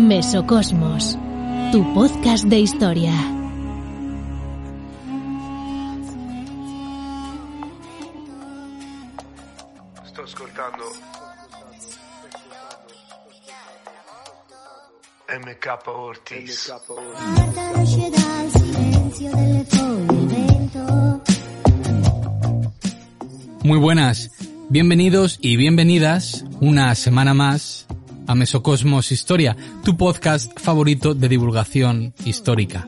Mesocosmos, tu podcast de historia. Sto ascoltando MK Ortiz. Guarda esce dal silenzio delle foglie il vento. Muy buenas, bienvenidos y bienvenidas una semana más a Mesocosmos Historia, tu podcast favorito de divulgación histórica.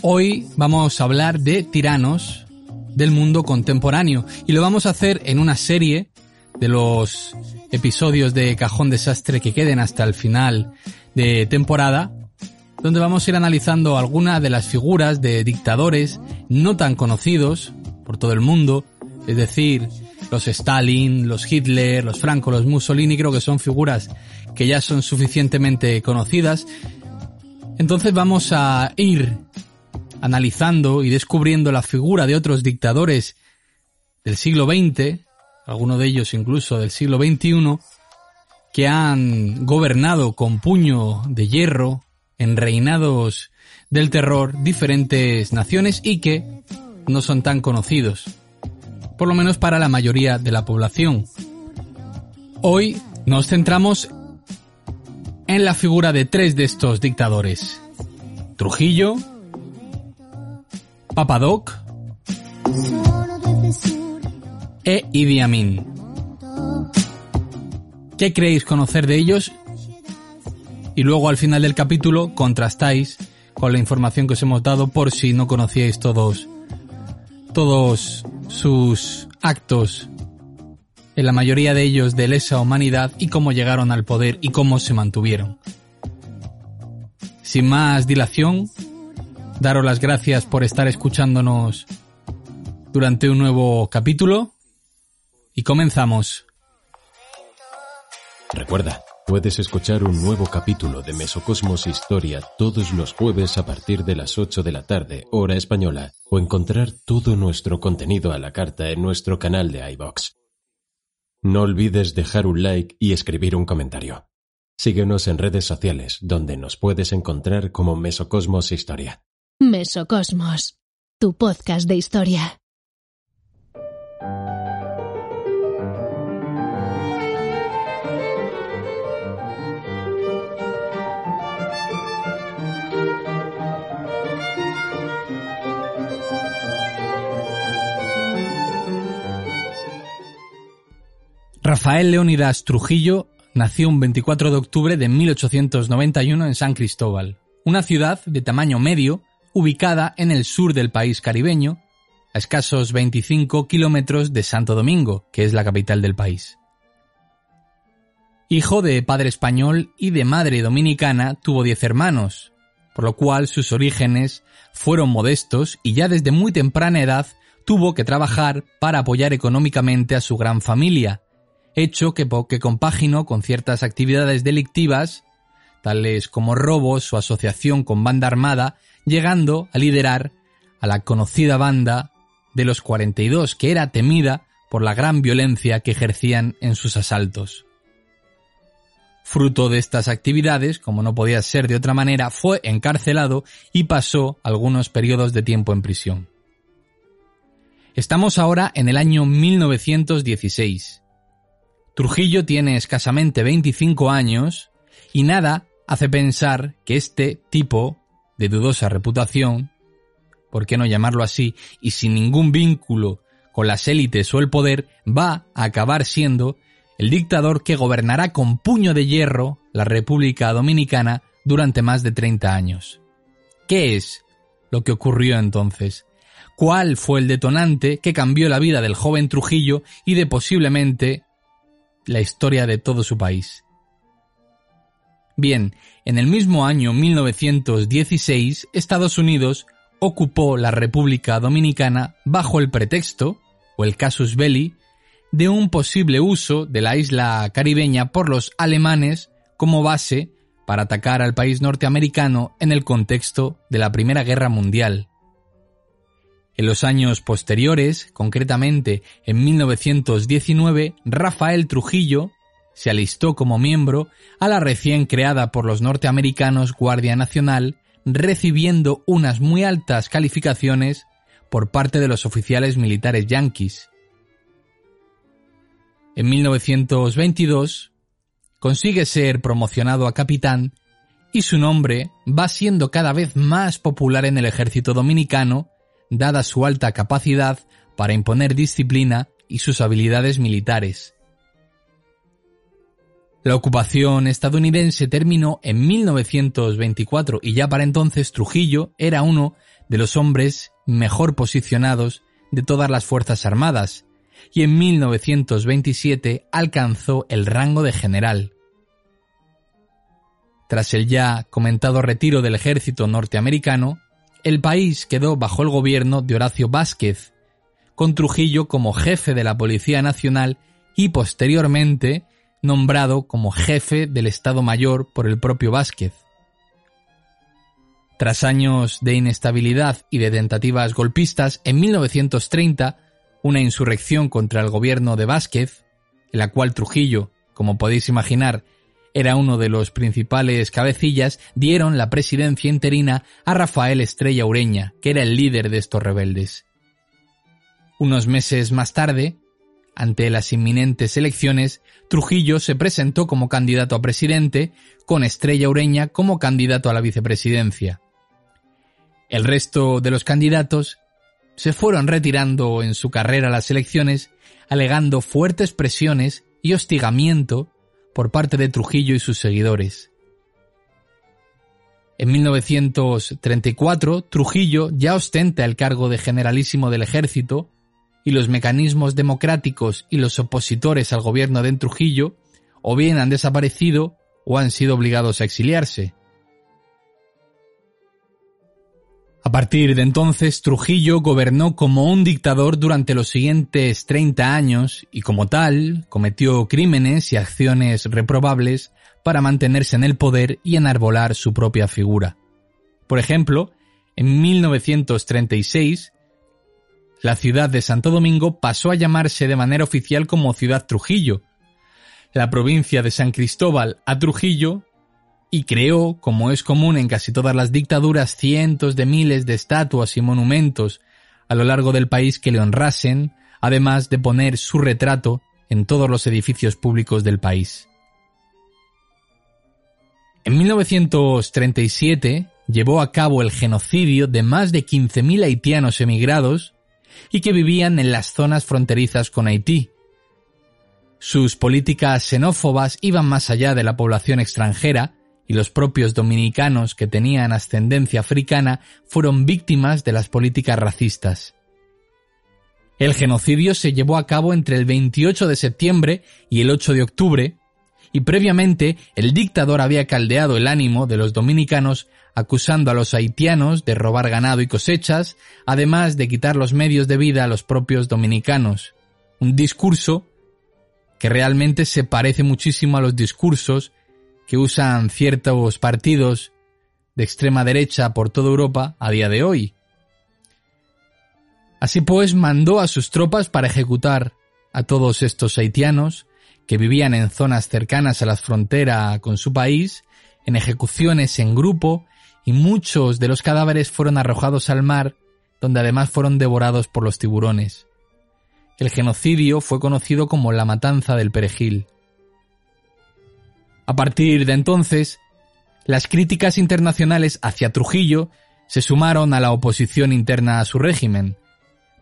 Hoy vamos a hablar de tiranos del mundo contemporáneo y lo vamos a hacer en una serie de los episodios de Cajón Desastre que queden hasta el final de temporada, donde vamos a ir analizando algunas de las figuras de dictadores no tan conocidos por todo el mundo, es decir, los Stalin, los Hitler, los Franco, los Mussolini, creo que son figuras que ya son suficientemente conocidas. Entonces vamos a ir analizando y descubriendo la figura de otros dictadores del siglo XX, algunos de ellos incluso del siglo XXI, que han gobernado con puño de hierro en reinados del terror diferentes naciones y que no son tan conocidos, por lo menos para la mayoría de la población. Hoy nos centramos en la figura de tres de estos dictadores. Trujillo, Papadoc e Idi Amin. ¿Qué creéis conocer de ellos? Y luego al final del capítulo contrastáis con la información que os hemos dado por si no conocíais todos todos sus actos en la mayoría de ellos de lesa humanidad y cómo llegaron al poder y cómo se mantuvieron. Sin más dilación, daros las gracias por estar escuchándonos durante un nuevo capítulo y comenzamos. Recuerda, puedes escuchar un nuevo capítulo de Mesocosmos Historia todos los jueves a partir de las 8 de la tarde, hora española, o encontrar todo nuestro contenido a la carta en nuestro canal de iBox. No olvides dejar un like y escribir un comentario. Síguenos en redes sociales, donde nos puedes encontrar como Mesocosmos Historia. Mesocosmos, tu podcast de historia. Rafael Leónidas Trujillo nació un 24 de octubre de 1891 en San Cristóbal, una ciudad de tamaño medio ubicada en el sur del país caribeño, a escasos 25 kilómetros de Santo Domingo, que es la capital del país. Hijo de padre español y de madre dominicana, tuvo 10 hermanos, por lo cual sus orígenes fueron modestos y ya desde muy temprana edad tuvo que trabajar para apoyar económicamente a su gran familia, hecho que, que compaginó con ciertas actividades delictivas, tales como robos o asociación con banda armada, llegando a liderar a la conocida banda de los 42, que era temida por la gran violencia que ejercían en sus asaltos. Fruto de estas actividades, como no podía ser de otra manera, fue encarcelado y pasó algunos periodos de tiempo en prisión. Estamos ahora en el año 1916. Trujillo tiene escasamente 25 años y nada hace pensar que este tipo de dudosa reputación, por qué no llamarlo así, y sin ningún vínculo con las élites o el poder, va a acabar siendo el dictador que gobernará con puño de hierro la República Dominicana durante más de 30 años. ¿Qué es lo que ocurrió entonces? ¿Cuál fue el detonante que cambió la vida del joven Trujillo y de posiblemente la historia de todo su país? Bien, en el mismo año 1916, Estados Unidos ocupó la República Dominicana bajo el pretexto, o el casus belli, de un posible uso de la isla caribeña por los alemanes como base para atacar al país norteamericano en el contexto de la Primera Guerra Mundial. En los años posteriores, concretamente en 1919, Rafael Trujillo, se alistó como miembro a la recién creada por los norteamericanos Guardia Nacional, recibiendo unas muy altas calificaciones por parte de los oficiales militares yanquis. En 1922 consigue ser promocionado a capitán y su nombre va siendo cada vez más popular en el ejército dominicano, dada su alta capacidad para imponer disciplina y sus habilidades militares. La ocupación estadounidense terminó en 1924 y ya para entonces Trujillo era uno de los hombres mejor posicionados de todas las Fuerzas Armadas y en 1927 alcanzó el rango de general. Tras el ya comentado retiro del ejército norteamericano, el país quedó bajo el gobierno de Horacio Vázquez, con Trujillo como jefe de la Policía Nacional y posteriormente nombrado como jefe del Estado Mayor por el propio Vázquez. Tras años de inestabilidad y de tentativas golpistas, en 1930, una insurrección contra el gobierno de Vázquez, en la cual Trujillo, como podéis imaginar, era uno de los principales cabecillas, dieron la presidencia interina a Rafael Estrella Ureña, que era el líder de estos rebeldes. Unos meses más tarde, ante las inminentes elecciones, Trujillo se presentó como candidato a presidente, con Estrella Ureña como candidato a la vicepresidencia. El resto de los candidatos se fueron retirando en su carrera a las elecciones, alegando fuertes presiones y hostigamiento por parte de Trujillo y sus seguidores. En 1934, Trujillo ya ostenta el cargo de generalísimo del ejército y los mecanismos democráticos y los opositores al gobierno de Trujillo o bien han desaparecido o han sido obligados a exiliarse. Partir de entonces, Trujillo gobernó como un dictador durante los siguientes 30 años y como tal cometió crímenes y acciones reprobables para mantenerse en el poder y enarbolar su propia figura. Por ejemplo, en 1936, la ciudad de Santo Domingo pasó a llamarse de manera oficial como Ciudad Trujillo. La provincia de San Cristóbal a Trujillo y creó, como es común en casi todas las dictaduras, cientos de miles de estatuas y monumentos a lo largo del país que le honrasen, además de poner su retrato en todos los edificios públicos del país. En 1937 llevó a cabo el genocidio de más de 15.000 haitianos emigrados y que vivían en las zonas fronterizas con Haití. Sus políticas xenófobas iban más allá de la población extranjera y los propios dominicanos que tenían ascendencia africana fueron víctimas de las políticas racistas. El genocidio se llevó a cabo entre el 28 de septiembre y el 8 de octubre, y previamente el dictador había caldeado el ánimo de los dominicanos acusando a los haitianos de robar ganado y cosechas, además de quitar los medios de vida a los propios dominicanos. Un discurso que realmente se parece muchísimo a los discursos que usan ciertos partidos de extrema derecha por toda Europa a día de hoy. Así pues, mandó a sus tropas para ejecutar a todos estos haitianos que vivían en zonas cercanas a la frontera con su país, en ejecuciones en grupo, y muchos de los cadáveres fueron arrojados al mar, donde además fueron devorados por los tiburones. El genocidio fue conocido como la matanza del perejil. A partir de entonces, las críticas internacionales hacia Trujillo se sumaron a la oposición interna a su régimen.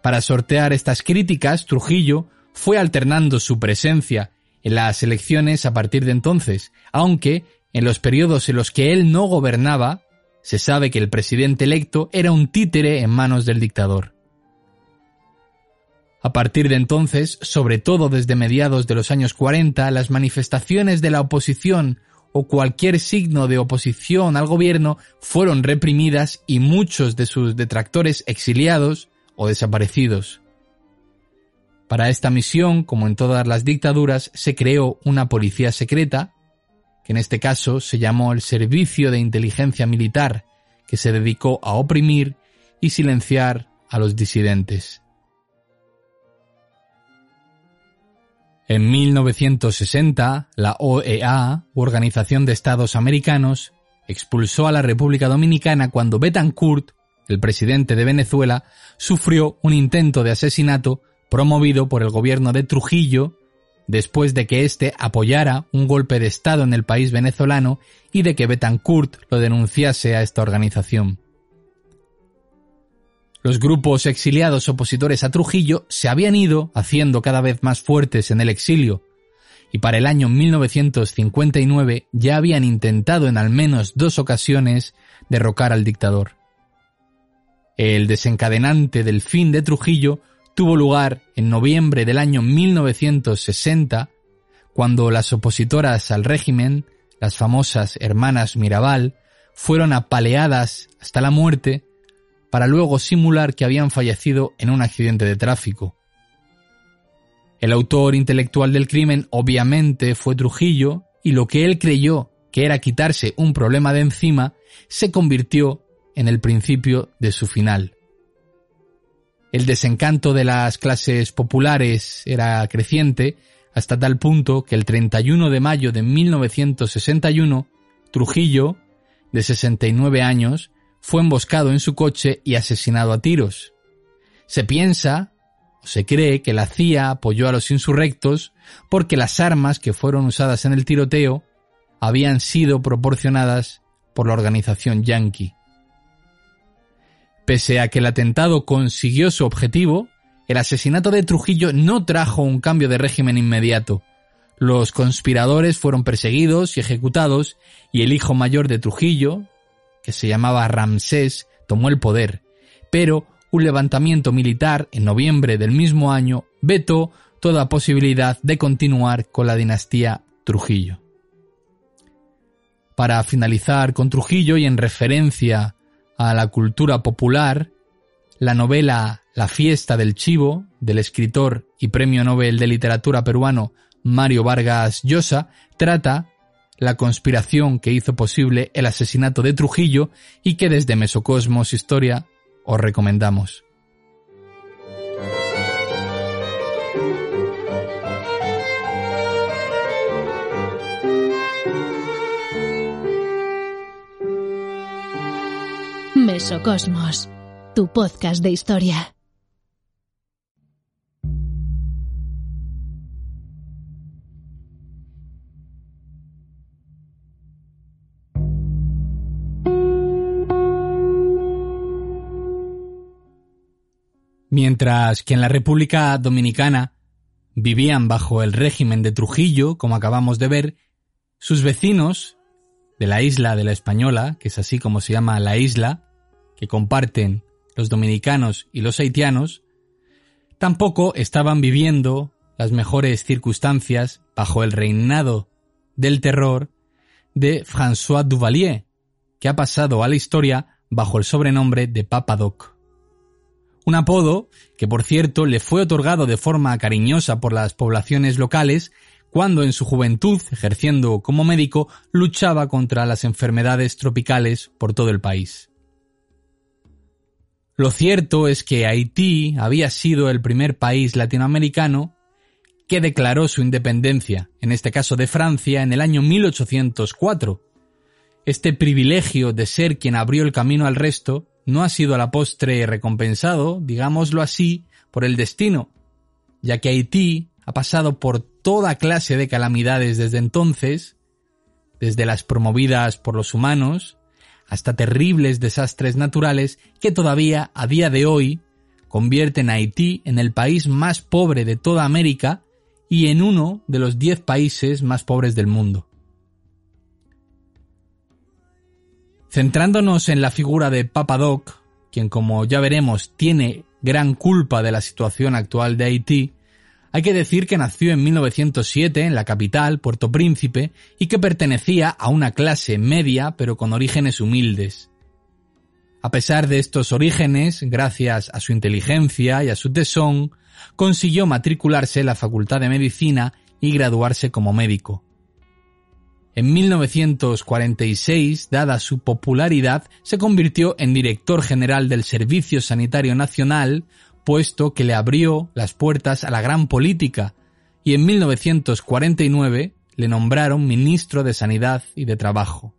Para sortear estas críticas, Trujillo fue alternando su presencia en las elecciones a partir de entonces, aunque en los periodos en los que él no gobernaba, se sabe que el presidente electo era un títere en manos del dictador. A partir de entonces, sobre todo desde mediados de los años 40, las manifestaciones de la oposición o cualquier signo de oposición al gobierno fueron reprimidas y muchos de sus detractores exiliados o desaparecidos. Para esta misión, como en todas las dictaduras, se creó una policía secreta, que en este caso se llamó el Servicio de Inteligencia Militar, que se dedicó a oprimir y silenciar a los disidentes. En 1960, la OEA, Organización de Estados Americanos, expulsó a la República Dominicana cuando Betancourt, el presidente de Venezuela, sufrió un intento de asesinato promovido por el gobierno de Trujillo después de que éste apoyara un golpe de Estado en el país venezolano y de que Betancourt lo denunciase a esta organización. Los grupos exiliados opositores a Trujillo se habían ido haciendo cada vez más fuertes en el exilio, y para el año 1959 ya habían intentado en al menos dos ocasiones derrocar al dictador. El desencadenante del fin de Trujillo tuvo lugar en noviembre del año 1960, cuando las opositoras al régimen, las famosas hermanas Mirabal, fueron apaleadas hasta la muerte para luego simular que habían fallecido en un accidente de tráfico. El autor intelectual del crimen obviamente fue Trujillo y lo que él creyó que era quitarse un problema de encima se convirtió en el principio de su final. El desencanto de las clases populares era creciente hasta tal punto que el 31 de mayo de 1961, Trujillo, de 69 años, fue emboscado en su coche y asesinado a tiros. Se piensa o se cree que la CIA apoyó a los insurrectos porque las armas que fueron usadas en el tiroteo habían sido proporcionadas por la organización Yankee. Pese a que el atentado consiguió su objetivo, el asesinato de Trujillo no trajo un cambio de régimen inmediato. Los conspiradores fueron perseguidos y ejecutados y el hijo mayor de Trujillo, que se llamaba Ramsés, tomó el poder, pero un levantamiento militar en noviembre del mismo año vetó toda posibilidad de continuar con la dinastía Trujillo. Para finalizar con Trujillo y en referencia a la cultura popular, la novela La fiesta del chivo, del escritor y premio Nobel de Literatura peruano Mario Vargas Llosa, trata la conspiración que hizo posible el asesinato de Trujillo y que desde Mesocosmos Historia os recomendamos. Mesocosmos, tu podcast de historia. Mientras que en la República Dominicana vivían bajo el régimen de Trujillo, como acabamos de ver, sus vecinos de la isla de la Española, que es así como se llama la isla, que comparten los dominicanos y los haitianos, tampoco estaban viviendo las mejores circunstancias bajo el reinado del terror de François Duvalier, que ha pasado a la historia bajo el sobrenombre de Papa Doc. Un apodo que, por cierto, le fue otorgado de forma cariñosa por las poblaciones locales cuando en su juventud, ejerciendo como médico, luchaba contra las enfermedades tropicales por todo el país. Lo cierto es que Haití había sido el primer país latinoamericano que declaró su independencia, en este caso de Francia, en el año 1804. Este privilegio de ser quien abrió el camino al resto no ha sido a la postre recompensado, digámoslo así, por el destino, ya que Haití ha pasado por toda clase de calamidades desde entonces, desde las promovidas por los humanos, hasta terribles desastres naturales que todavía a día de hoy convierten a Haití en el país más pobre de toda América y en uno de los diez países más pobres del mundo. Centrándonos en la figura de Papa Doc, quien como ya veremos tiene gran culpa de la situación actual de Haití, hay que decir que nació en 1907 en la capital, Puerto Príncipe, y que pertenecía a una clase media pero con orígenes humildes. A pesar de estos orígenes, gracias a su inteligencia y a su tesón, consiguió matricularse en la Facultad de Medicina y graduarse como médico. En 1946, dada su popularidad, se convirtió en director general del Servicio Sanitario Nacional, puesto que le abrió las puertas a la gran política y en 1949 le nombraron ministro de Sanidad y de Trabajo.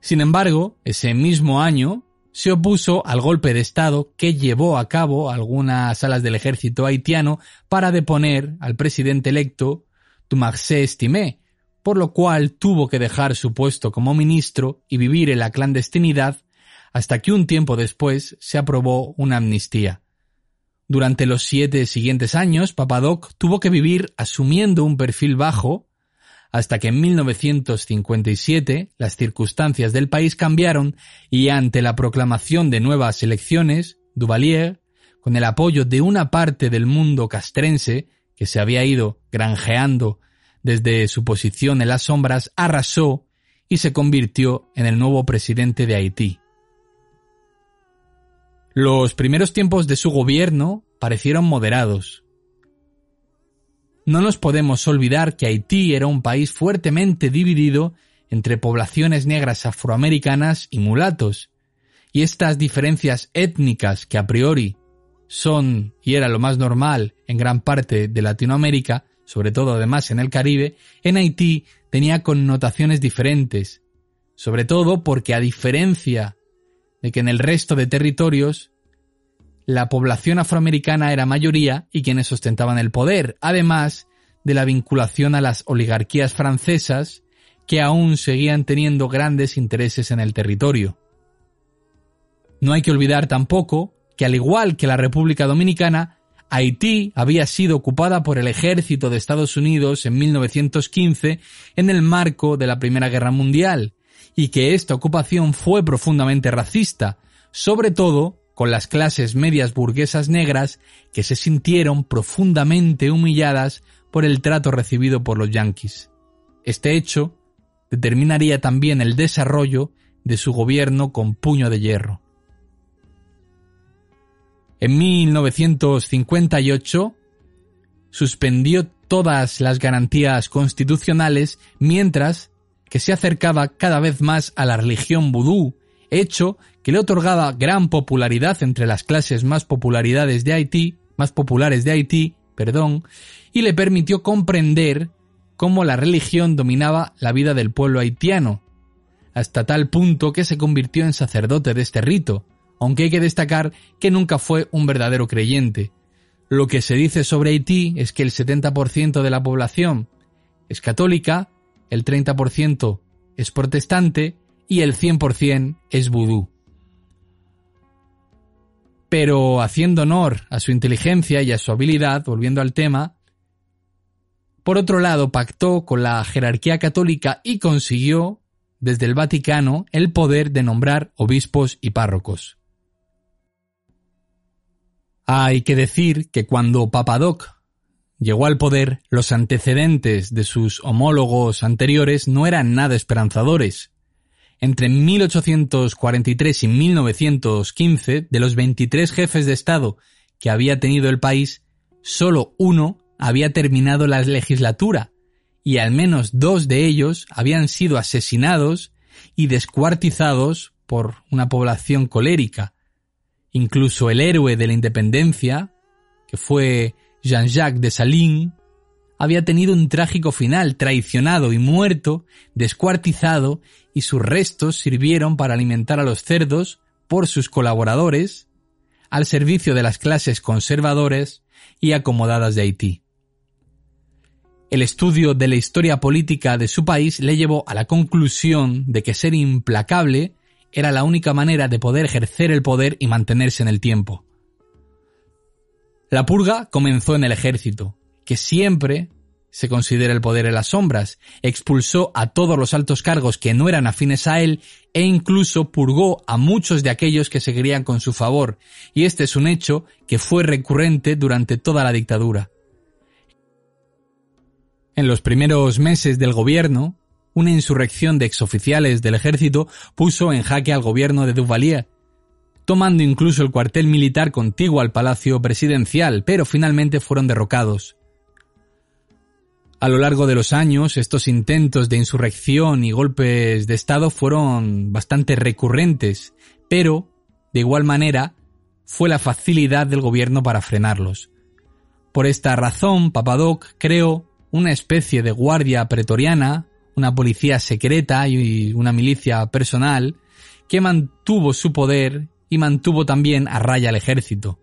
Sin embargo, ese mismo año se opuso al golpe de Estado que llevó a cabo algunas alas del ejército haitiano para deponer al presidente electo Dumarcé Estimé, por lo cual tuvo que dejar su puesto como ministro y vivir en la clandestinidad hasta que un tiempo después se aprobó una amnistía. Durante los siete siguientes años, Papadoc tuvo que vivir asumiendo un perfil bajo, hasta que en 1957 las circunstancias del país cambiaron y ante la proclamación de nuevas elecciones, Duvalier, con el apoyo de una parte del mundo castrense que se había ido granjeando desde su posición en las sombras, arrasó y se convirtió en el nuevo presidente de Haití. Los primeros tiempos de su gobierno parecieron moderados. No nos podemos olvidar que Haití era un país fuertemente dividido entre poblaciones negras afroamericanas y mulatos, y estas diferencias étnicas que a priori son y era lo más normal en gran parte de Latinoamérica, sobre todo además en el Caribe, en Haití tenía connotaciones diferentes, sobre todo porque a diferencia de que en el resto de territorios la población afroamericana era mayoría y quienes ostentaban el poder, además de la vinculación a las oligarquías francesas que aún seguían teniendo grandes intereses en el territorio. No hay que olvidar tampoco que al igual que la República Dominicana, Haití había sido ocupada por el ejército de Estados Unidos en 1915 en el marco de la Primera Guerra Mundial, y que esta ocupación fue profundamente racista, sobre todo con las clases medias burguesas negras que se sintieron profundamente humilladas por el trato recibido por los yanquis. Este hecho determinaría también el desarrollo de su gobierno con puño de hierro. En 1958 suspendió todas las garantías constitucionales mientras que se acercaba cada vez más a la religión vudú, hecho que le otorgaba gran popularidad entre las clases más popularidades de Haití, más populares de Haití, perdón, y le permitió comprender cómo la religión dominaba la vida del pueblo haitiano, hasta tal punto que se convirtió en sacerdote de este rito, aunque hay que destacar que nunca fue un verdadero creyente. Lo que se dice sobre Haití es que el 70% de la población es católica, el 30% es protestante y el 100% es vudú. Pero haciendo honor a su inteligencia y a su habilidad, volviendo al tema, por otro lado pactó con la jerarquía católica y consiguió, desde el Vaticano, el poder de nombrar obispos y párrocos. Hay que decir que cuando Papadoc llegó al poder, los antecedentes de sus homólogos anteriores no eran nada esperanzadores. Entre 1843 y 1915, de los 23 jefes de Estado que había tenido el país, solo uno había terminado la legislatura, y al menos dos de ellos habían sido asesinados y descuartizados por una población colérica. Incluso el héroe de la independencia, que fue Jean-Jacques Dessalines, había tenido un trágico final, traicionado y muerto, descuartizado, y sus restos sirvieron para alimentar a los cerdos por sus colaboradores, al servicio de las clases conservadoras y acomodadas de Haití. El estudio de la historia política de su país le llevó a la conclusión de que ser implacable era la única manera de poder ejercer el poder y mantenerse en el tiempo. La purga comenzó en el ejército, que siempre se considera el poder en las sombras, expulsó a todos los altos cargos que no eran afines a él e incluso purgó a muchos de aquellos que seguirían con su favor, y este es un hecho que fue recurrente durante toda la dictadura. En los primeros meses del gobierno, una insurrección de exoficiales del ejército puso en jaque al gobierno de Duvalier, tomando incluso el cuartel militar contiguo al palacio presidencial, pero finalmente fueron derrocados. A lo largo de los años, estos intentos de insurrección y golpes de Estado fueron bastante recurrentes, pero, de igual manera, fue la facilidad del gobierno para frenarlos. Por esta razón, Papadoc creó una especie de guardia pretoriana, una policía secreta y una milicia personal que mantuvo su poder y mantuvo también a raya al ejército.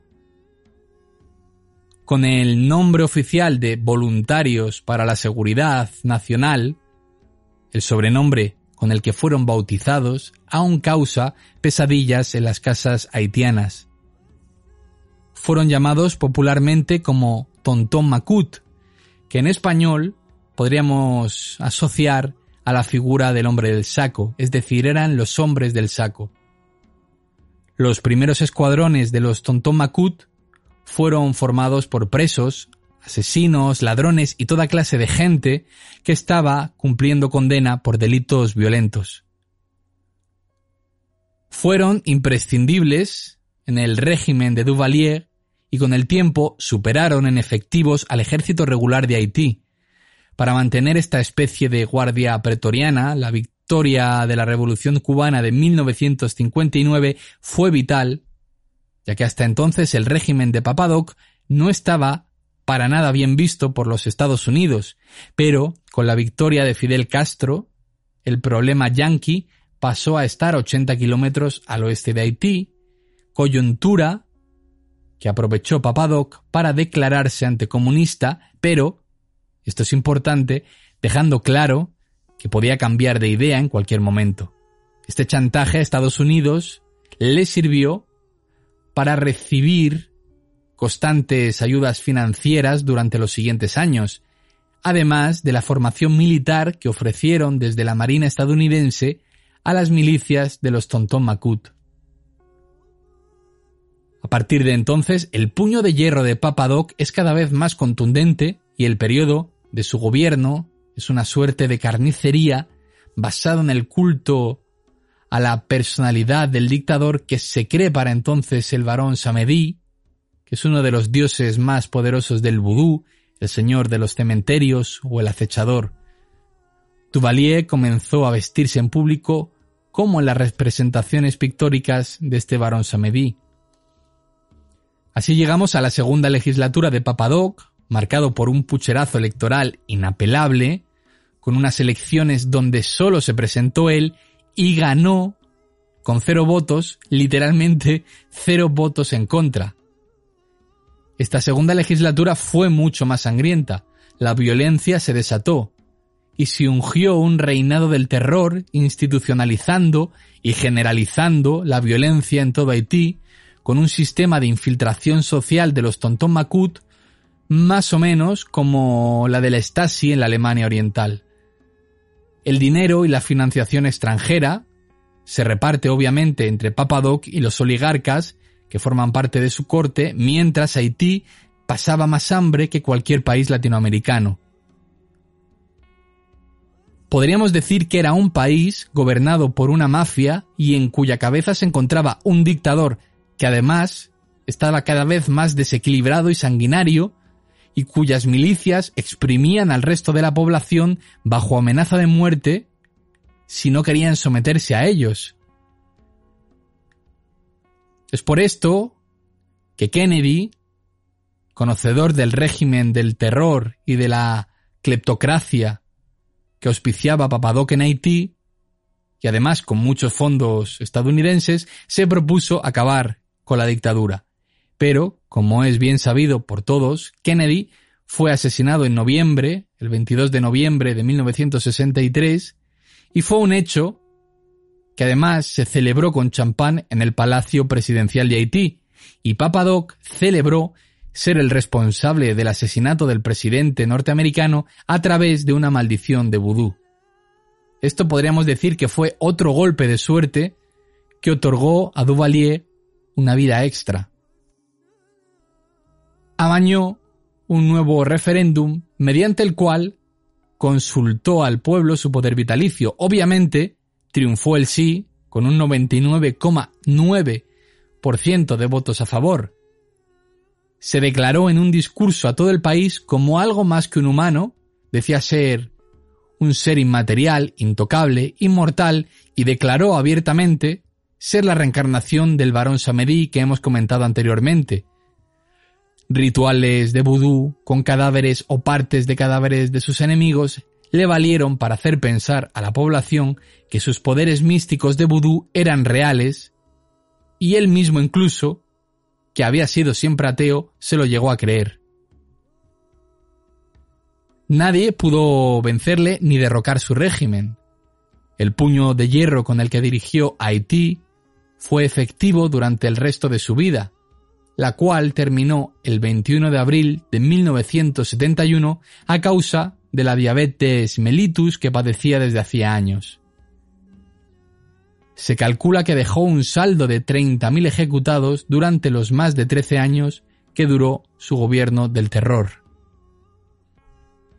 Con el nombre oficial de Voluntarios para la Seguridad Nacional, el sobrenombre con el que fueron bautizados aún causa pesadillas en las casas haitianas. Fueron llamados popularmente como Tontón Macut, que en español podríamos asociar a la figura del hombre del saco, es decir, eran los hombres del saco. Los primeros escuadrones de los Tontón Macut fueron formados por presos, asesinos, ladrones y toda clase de gente que estaba cumpliendo condena por delitos violentos. Fueron imprescindibles en el régimen de Duvalier y con el tiempo superaron en efectivos al ejército regular de Haití. Para mantener esta especie de guardia pretoriana, la victoria de la Revolución cubana de 1959 fue vital, ya que hasta entonces el régimen de Papadoc no estaba para nada bien visto por los Estados Unidos, pero con la victoria de Fidel Castro, el problema yanqui pasó a estar 80 kilómetros al oeste de Haití, coyuntura que aprovechó Papadoc para declararse anticomunista, pero, esto es importante, dejando claro que podía cambiar de idea en cualquier momento. Este chantaje a Estados Unidos le sirvió para recibir constantes ayudas financieras durante los siguientes años, además de la formación militar que ofrecieron desde la Marina estadounidense a las milicias de los Tontón Macut. A partir de entonces, el puño de hierro de Papadoc es cada vez más contundente y el periodo de su gobierno es una suerte de carnicería basado en el culto a la personalidad del dictador que se cree para entonces el varón Samedi, que es uno de los dioses más poderosos del vudú, el señor de los cementerios o el acechador. Duvalier comenzó a vestirse en público como en las representaciones pictóricas de este varón Samedi. Así llegamos a la segunda legislatura de Papadoc, marcado por un pucherazo electoral inapelable, con unas elecciones donde solo se presentó él y ganó con cero votos, literalmente cero votos en contra. Esta segunda legislatura fue mucho más sangrienta, la violencia se desató, y se ungió un reinado del terror, institucionalizando y generalizando la violencia en todo Haití, con un sistema de infiltración social de los Tontón Macut más o menos como la de la Stasi en la Alemania Oriental. El dinero y la financiación extranjera se reparte obviamente entre Papadoc y los oligarcas que forman parte de su corte, mientras Haití pasaba más hambre que cualquier país latinoamericano. Podríamos decir que era un país gobernado por una mafia y en cuya cabeza se encontraba un dictador que además estaba cada vez más desequilibrado y sanguinario, y cuyas milicias exprimían al resto de la población bajo amenaza de muerte si no querían someterse a ellos. Es por esto que Kennedy, conocedor del régimen del terror y de la cleptocracia que auspiciaba Papadoc en Haití, y además con muchos fondos estadounidenses, se propuso acabar con la dictadura. Pero, como es bien sabido por todos, Kennedy fue asesinado en noviembre, el 22 de noviembre de 1963, y fue un hecho que además se celebró con champán en el Palacio Presidencial de Haití, y Papadoc celebró ser el responsable del asesinato del presidente norteamericano a través de una maldición de vudú. Esto podríamos decir que fue otro golpe de suerte que otorgó a Duvalier una vida extra. Amañó un nuevo referéndum mediante el cual consultó al pueblo su poder vitalicio. Obviamente, triunfó el sí con un 99,9% de votos a favor. Se declaró en un discurso a todo el país como algo más que un humano, decía ser un ser inmaterial, intocable, inmortal, y declaró abiertamente ser la reencarnación del varón Samedi que hemos comentado anteriormente. Rituales de vudú con cadáveres o partes de cadáveres de sus enemigos le valieron para hacer pensar a la población que sus poderes místicos de vudú eran reales y él mismo incluso, que había sido siempre ateo, se lo llegó a creer. Nadie pudo vencerle ni derrocar su régimen. El puño de hierro con el que dirigió Haití fue efectivo durante el resto de su vida, la cual terminó el 21 de abril de 1971 a causa de la diabetes mellitus que padecía desde hacía años. Se calcula que dejó un saldo de 30.000 ejecutados durante los más de 13 años que duró su gobierno del terror.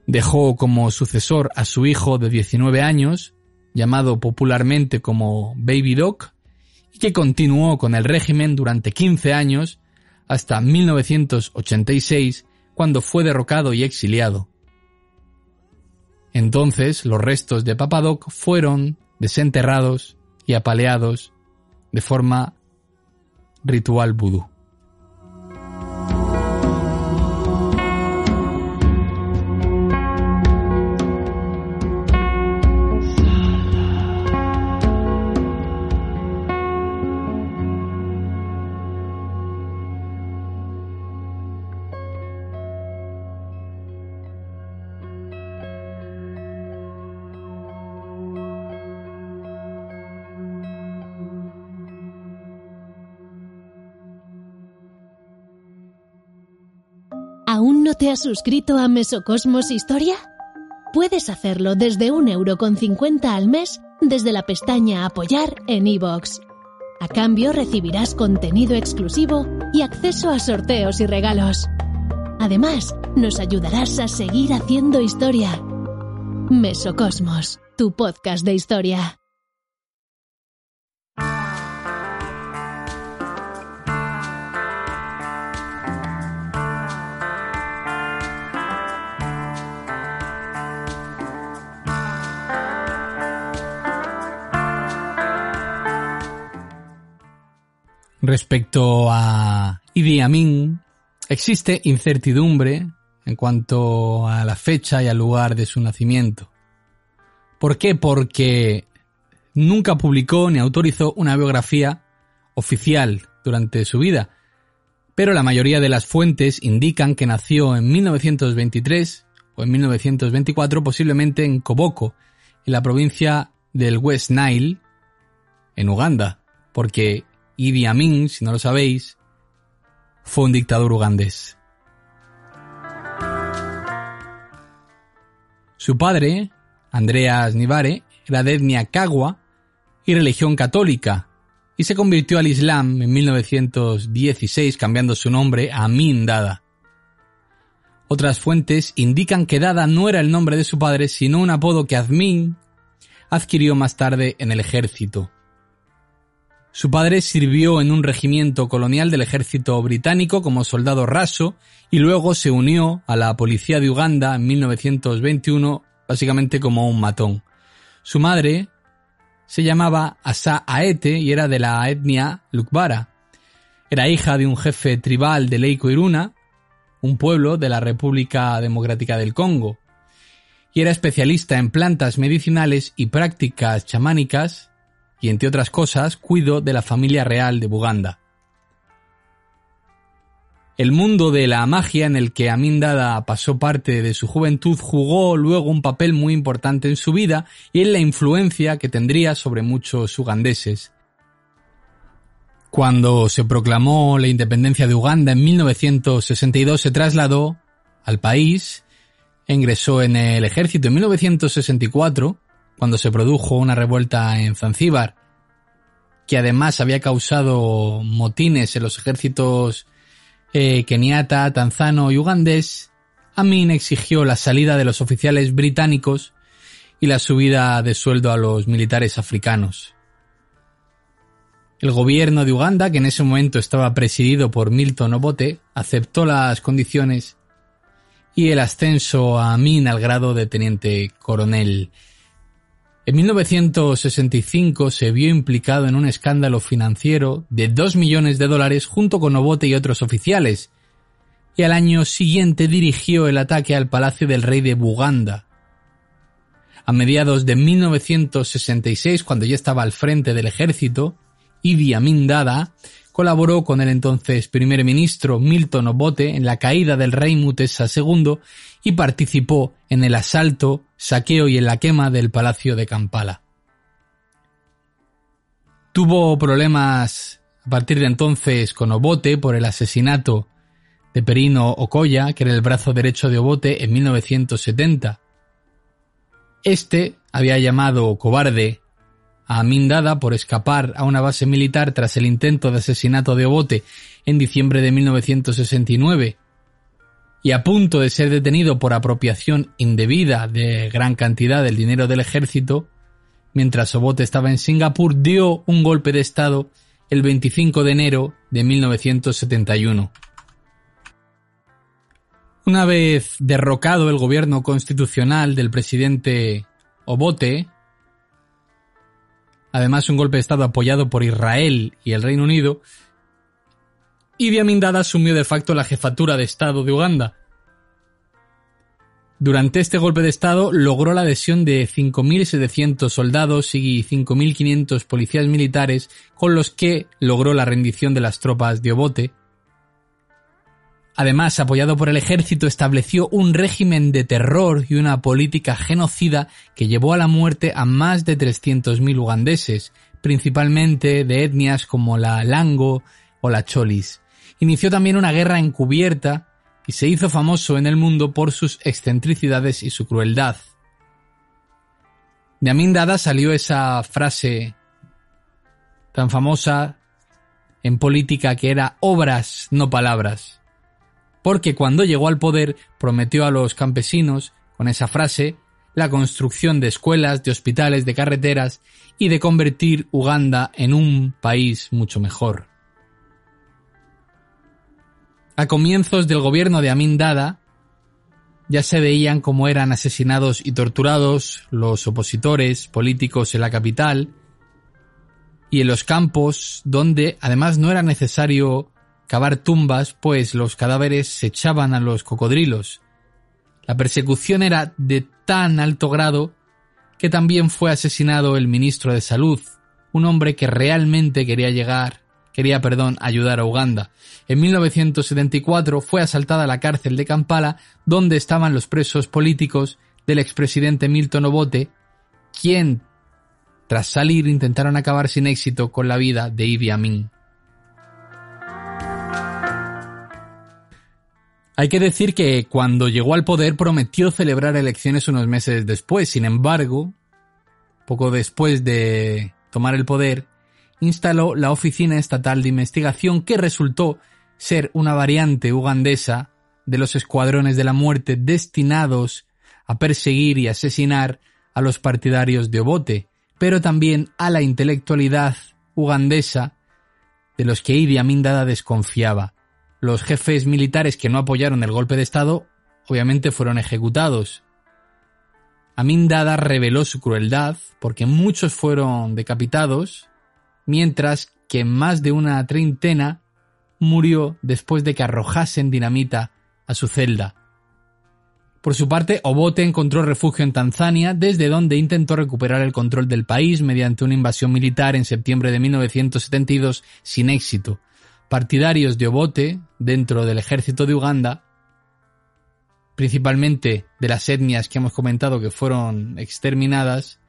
Dejó como sucesor a su hijo de 19 años, llamado popularmente como Baby Doc, y que continuó con el régimen durante 15 años hasta 1986, cuando fue derrocado y exiliado. Entonces los restos de Papadoc fueron desenterrados y apaleados de forma ritual vudú. Te has suscrito a Mesocosmos Historia? Puedes hacerlo desde un euro con cincuenta al mes desde la pestaña Apoyar en iVoox. A cambio recibirás contenido exclusivo y acceso a sorteos y regalos. Además, nos ayudarás a seguir haciendo historia. Mesocosmos, tu podcast de historia. Respecto a Idi Amin, existe incertidumbre en cuanto a la fecha y al lugar de su nacimiento. ¿Por qué? Porque nunca publicó ni autorizó una biografía oficial durante su vida, pero la mayoría de las fuentes indican que nació en 1923 o en 1924, posiblemente en Koboko, en la provincia del West Nile, en Uganda, porque Idi Amin, si no lo sabéis, fue un dictador ugandés. Su padre, Andreas Nivare, era de etnia Kagwa y religión católica, y se convirtió al Islam en 1916 cambiando su nombre a Amin Dada. Otras fuentes indican que Dada no era el nombre de su padre, sino un apodo que Azmin adquirió más tarde en el ejército. Su padre sirvió en un regimiento colonial del ejército británico como soldado raso y luego se unió a la policía de Uganda en 1921 básicamente como un matón. Su madre se llamaba Asa Aete y era de la etnia Lukbara. Era hija de un jefe tribal de Leiko Iruna, un pueblo de la República Democrática del Congo, y era especialista en plantas medicinales y prácticas chamánicas y entre otras cosas cuido de la familia real de Buganda. El mundo de la magia en el que Amin Dada pasó parte de su juventud jugó luego un papel muy importante en su vida y en la influencia que tendría sobre muchos ugandeses. Cuando se proclamó la independencia de Uganda en 1962 se trasladó al país, ingresó en el ejército en 1964 cuando se produjo una revuelta en Zanzíbar, que además había causado motines en los ejércitos eh, keniata, tanzano y ugandés, Amin exigió la salida de los oficiales británicos y la subida de sueldo a los militares africanos. El gobierno de Uganda, que en ese momento estaba presidido por Milton Obote, aceptó las condiciones y el ascenso a Amin al grado de teniente coronel. En 1965 se vio implicado en un escándalo financiero de 2 millones de dólares junto con Obote y otros oficiales, y al año siguiente dirigió el ataque al palacio del rey de Buganda. A mediados de 1966, cuando ya estaba al frente del ejército, Idi Amin Dada colaboró con el entonces primer ministro Milton Obote en la caída del rey Mutesa II y participó en el asalto, saqueo y en la quema del palacio de Kampala. Tuvo problemas a partir de entonces con Obote por el asesinato de Perino Okoya, que era el brazo derecho de Obote, en 1970. Este había llamado cobarde a Amindada por escapar a una base militar tras el intento de asesinato de Obote en diciembre de 1969 y a punto de ser detenido por apropiación indebida de gran cantidad del dinero del ejército, mientras Obote estaba en Singapur, dio un golpe de Estado el 25 de enero de 1971. Una vez derrocado el gobierno constitucional del presidente Obote, además un golpe de Estado apoyado por Israel y el Reino Unido, Idi Amin Dada asumió de facto la jefatura de Estado de Uganda. Durante este golpe de Estado logró la adhesión de 5.700 soldados y 5.500 policías militares con los que logró la rendición de las tropas de Obote, Además, apoyado por el ejército, estableció un régimen de terror y una política genocida que llevó a la muerte a más de 300.000 ugandeses, principalmente de etnias como la Lango o la Cholis. Inició también una guerra encubierta y se hizo famoso en el mundo por sus excentricidades y su crueldad. De Amin Dada salió esa frase tan famosa en política que era obras, no palabras porque cuando llegó al poder prometió a los campesinos, con esa frase, la construcción de escuelas, de hospitales, de carreteras y de convertir Uganda en un país mucho mejor. A comienzos del gobierno de Amin Dada, ya se veían cómo eran asesinados y torturados los opositores políticos en la capital y en los campos donde además no era necesario cavar tumbas, pues los cadáveres se echaban a los cocodrilos. La persecución era de tan alto grado que también fue asesinado el ministro de Salud, un hombre que realmente quería llegar, quería, perdón, ayudar a Uganda. En 1974 fue asaltada la cárcel de Kampala, donde estaban los presos políticos del expresidente Milton Obote, quien, tras salir, intentaron acabar sin éxito con la vida de Idi Amin. Hay que decir que cuando llegó al poder prometió celebrar elecciones unos meses después. Sin embargo, poco después de tomar el poder, instaló la Oficina Estatal de Investigación que resultó ser una variante ugandesa de los escuadrones de la muerte destinados a perseguir y asesinar a los partidarios de Obote, pero también a la intelectualidad ugandesa de los que Idi Amin Dada desconfiaba los jefes militares que no apoyaron el golpe de Estado obviamente fueron ejecutados. Amin Dada reveló su crueldad porque muchos fueron decapitados, mientras que más de una treintena murió después de que arrojasen dinamita a su celda. Por su parte, Obote encontró refugio en Tanzania, desde donde intentó recuperar el control del país mediante una invasión militar en septiembre de 1972 sin éxito, partidarios de Obote dentro del ejército de Uganda, principalmente de las etnias que hemos comentado que fueron exterminadas,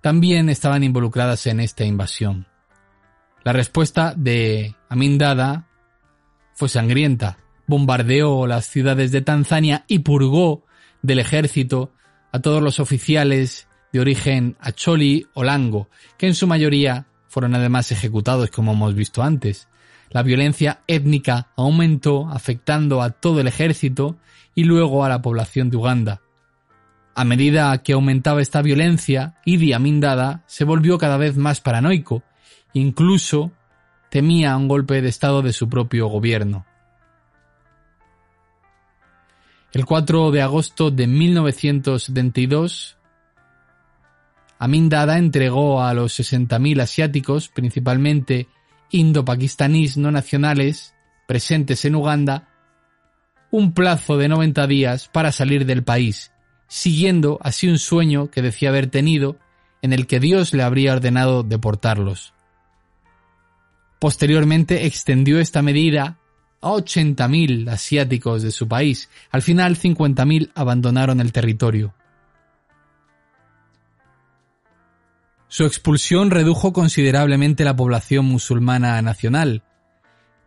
también estaban involucradas en esta invasión. La respuesta de Amin Dada fue sangrienta. Bombardeó las ciudades de Tanzania y purgó del ejército a todos los oficiales de origen acholi o lango, que en su mayoría fueron además ejecutados como hemos visto antes. La violencia étnica aumentó afectando a todo el ejército y luego a la población de Uganda. A medida que aumentaba esta violencia, Idi Amin Dada se volvió cada vez más paranoico, incluso temía un golpe de estado de su propio gobierno. El 4 de agosto de 1972, Amin Dada entregó a los 60.000 asiáticos, principalmente indo-pakistaníes no nacionales presentes en Uganda un plazo de 90 días para salir del país, siguiendo así un sueño que decía haber tenido en el que Dios le habría ordenado deportarlos. Posteriormente extendió esta medida a 80.000 asiáticos de su país. Al final 50.000 abandonaron el territorio. Su expulsión redujo considerablemente la población musulmana nacional,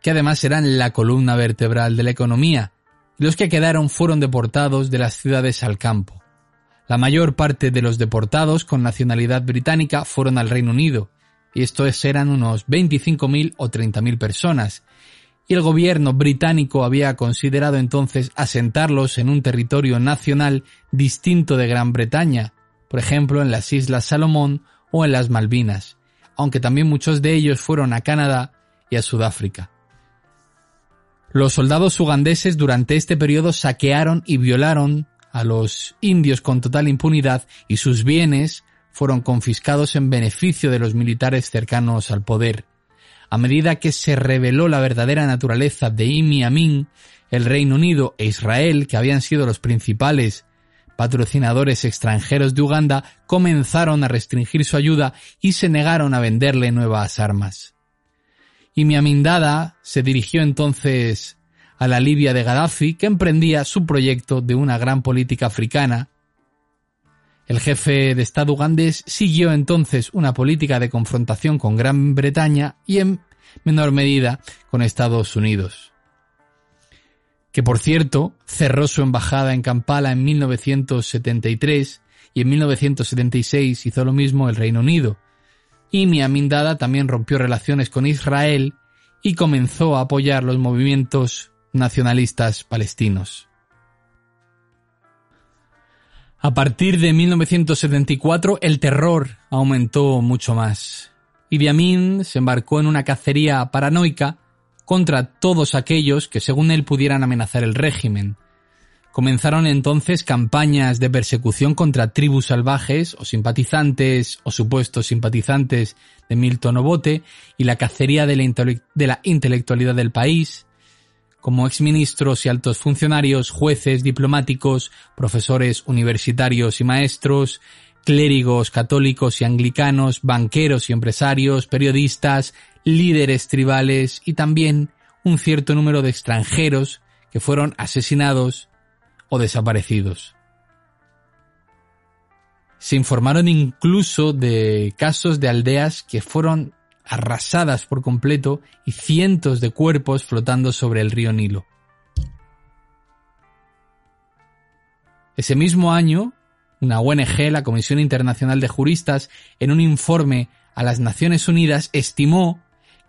que además eran la columna vertebral de la economía, y los que quedaron fueron deportados de las ciudades al campo. La mayor parte de los deportados con nacionalidad británica fueron al Reino Unido, y estos eran unos 25.000 o 30.000 personas, y el gobierno británico había considerado entonces asentarlos en un territorio nacional distinto de Gran Bretaña, por ejemplo en las Islas Salomón o en las Malvinas, aunque también muchos de ellos fueron a Canadá y a Sudáfrica. Los soldados ugandeses durante este periodo saquearon y violaron a los indios con total impunidad y sus bienes fueron confiscados en beneficio de los militares cercanos al poder. A medida que se reveló la verdadera naturaleza de Imi Amin, el Reino Unido e Israel, que habían sido los principales patrocinadores extranjeros de Uganda, comenzaron a restringir su ayuda y se negaron a venderle nuevas armas. Imi Amin Dada se dirigió entonces a la Libia de Gaddafi, que emprendía su proyecto de una gran política africana. El jefe de Estado ugandés siguió entonces una política de confrontación con Gran Bretaña y en menor medida con Estados Unidos. Que por cierto cerró su embajada en Kampala en 1973 y en 1976 hizo lo mismo el Reino Unido. Y Miamin Dada también rompió relaciones con Israel y comenzó a apoyar los movimientos nacionalistas palestinos. A partir de 1974 el terror aumentó mucho más. Idi Amin se embarcó en una cacería paranoica contra todos aquellos que según él pudieran amenazar el régimen. Comenzaron entonces campañas de persecución contra tribus salvajes o simpatizantes o supuestos simpatizantes de Milton Obote y la cacería de la, de la intelectualidad del país, como exministros y altos funcionarios, jueces, diplomáticos, profesores universitarios y maestros, clérigos católicos y anglicanos, banqueros y empresarios, periodistas, líderes tribales y también un cierto número de extranjeros que fueron asesinados o desaparecidos. Se informaron incluso de casos de aldeas que fueron arrasadas por completo y cientos de cuerpos flotando sobre el río Nilo. Ese mismo año, una ONG, la Comisión Internacional de Juristas, en un informe a las Naciones Unidas estimó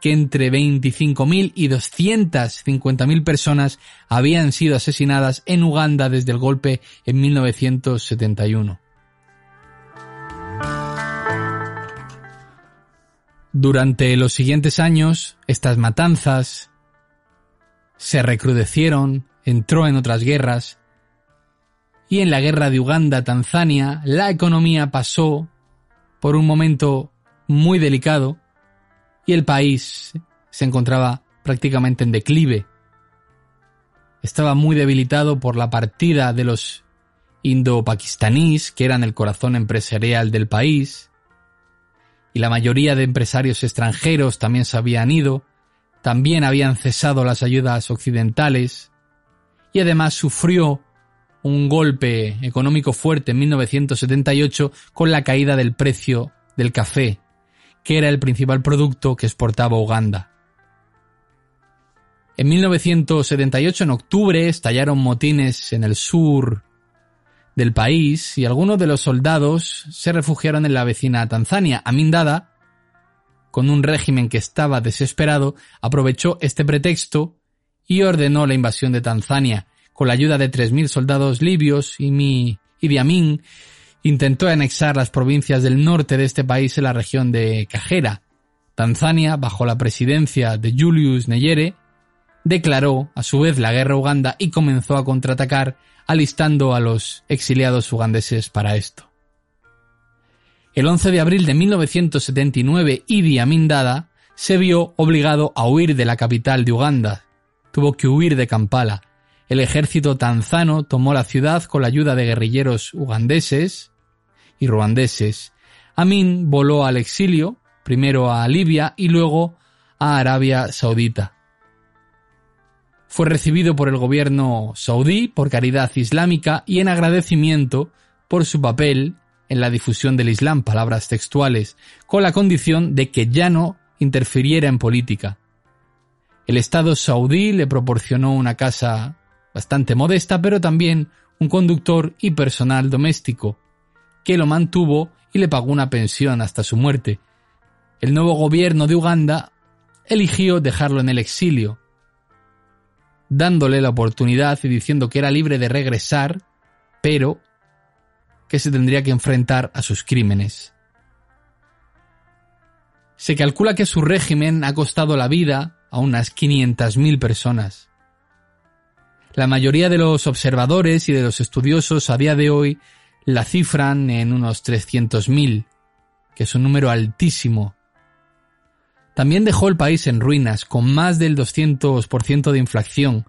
que entre 25.000 y 250.000 personas habían sido asesinadas en Uganda desde el golpe en 1971. Durante los siguientes años, estas matanzas se recrudecieron, entró en otras guerras, y en la guerra de Uganda-Tanzania la economía pasó por un momento muy delicado y el país se encontraba prácticamente en declive. Estaba muy debilitado por la partida de los indo-pakistaníes, que eran el corazón empresarial del país, y la mayoría de empresarios extranjeros también se habían ido, también habían cesado las ayudas occidentales, y además sufrió un golpe económico fuerte en 1978 con la caída del precio del café, que era el principal producto que exportaba Uganda. En 1978, en octubre, estallaron motines en el sur del país y algunos de los soldados se refugiaron en la vecina Tanzania. Amin Dada, con un régimen que estaba desesperado, aprovechó este pretexto y ordenó la invasión de Tanzania. Con la ayuda de 3.000 soldados libios y mi Idi Amin intentó anexar las provincias del norte de este país en la región de Kagera. Tanzania, bajo la presidencia de Julius Nyerere, declaró a su vez la guerra a Uganda y comenzó a contraatacar alistando a los exiliados ugandeses para esto. El 11 de abril de 1979, Idi Amin Dada se vio obligado a huir de la capital de Uganda. Tuvo que huir de Kampala. el ejército tanzano tomó la ciudad con la ayuda de guerrilleros ugandeses y ruandeses. Amin voló al exilio, primero a Libia y luego a Arabia Saudita. Fue recibido por el gobierno saudí por caridad islámica y en agradecimiento por su papel en la difusión del Islam, palabras textuales, con la condición de que ya no interfiriera en política. El Estado saudí le proporcionó una casa bastante modesta, pero también un conductor y personal doméstico, que lo mantuvo y le pagó una pensión hasta su muerte. El nuevo gobierno de Uganda eligió dejarlo en el exilio, dándole la oportunidad y diciendo que era libre de regresar, pero que se tendría que enfrentar a sus crímenes. Se calcula que su régimen ha costado la vida a unas 500.000 personas. La mayoría de los observadores y de los estudiosos a día de hoy la cifran en unos 300.000, que es un número altísimo. También dejó el país en ruinas, con más del 200% de inflación,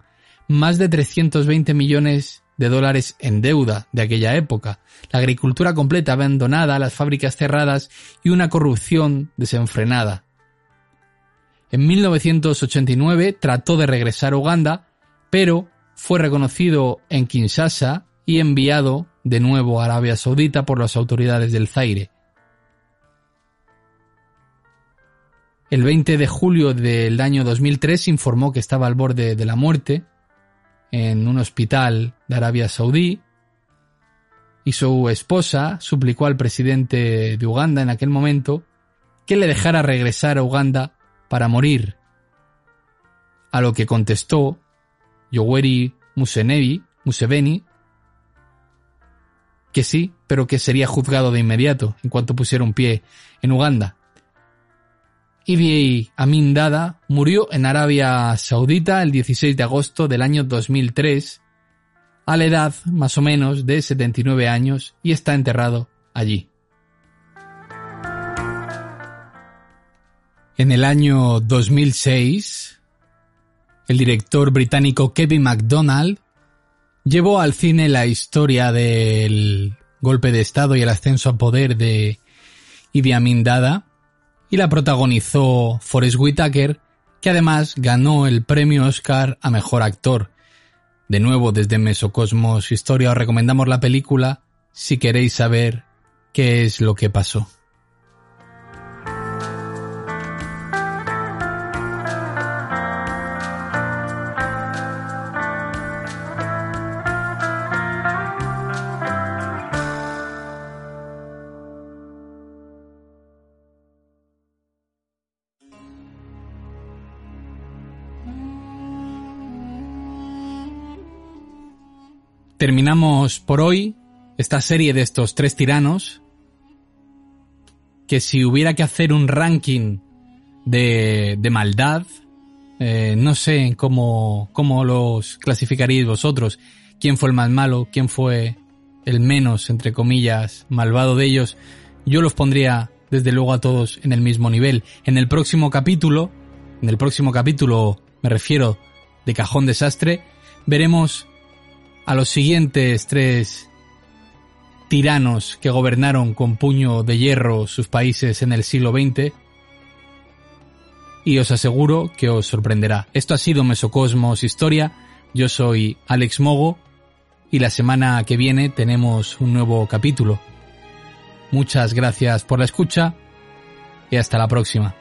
más de 320 millones de dólares en deuda de aquella época, la agricultura completa abandonada, las fábricas cerradas y una corrupción desenfrenada. En 1989 trató de regresar a Uganda, pero fue reconocido en Kinshasa y enviado de nuevo a Arabia Saudita por las autoridades del Zaire. El 20 de julio del año 2003 informó que estaba al borde de la muerte en un hospital de Arabia Saudí y su esposa suplicó al presidente de Uganda en aquel momento que le dejara regresar a Uganda para morir. A lo que contestó Yoweri Museveni, Museveni que sí, pero que sería juzgado de inmediato en cuanto pusiera un pie en Uganda. Idi Amin Dada murió en Arabia Saudita el 16 de agosto del año 2003 a la edad más o menos de 79 años y está enterrado allí. En el año 2006, el director británico Kevin MacDonald llevó al cine la historia del golpe de Estado y el ascenso al poder de Idi Amin Dada y la protagonizó Forrest Whitaker, que además ganó el premio Oscar a Mejor Actor. De nuevo, desde Mesocosmos Historia os recomendamos la película si queréis saber qué es lo que pasó. Terminamos por hoy esta serie de estos tres tiranos. Que si hubiera que hacer un ranking de, de maldad, eh, no sé cómo, cómo los clasificaríais vosotros. ¿Quién fue el más malo? ¿Quién fue el menos, entre comillas, malvado de ellos? Yo los pondría, desde luego, a todos en el mismo nivel. En el próximo capítulo, en el próximo capítulo, me refiero de Cajón Desastre, veremos a los siguientes tres tiranos que gobernaron con puño de hierro sus países en el siglo XX y os aseguro que os sorprenderá. Esto ha sido Mesocosmos Historia, yo soy Alex Mogo y la semana que viene tenemos un nuevo capítulo. Muchas gracias por la escucha y hasta la próxima.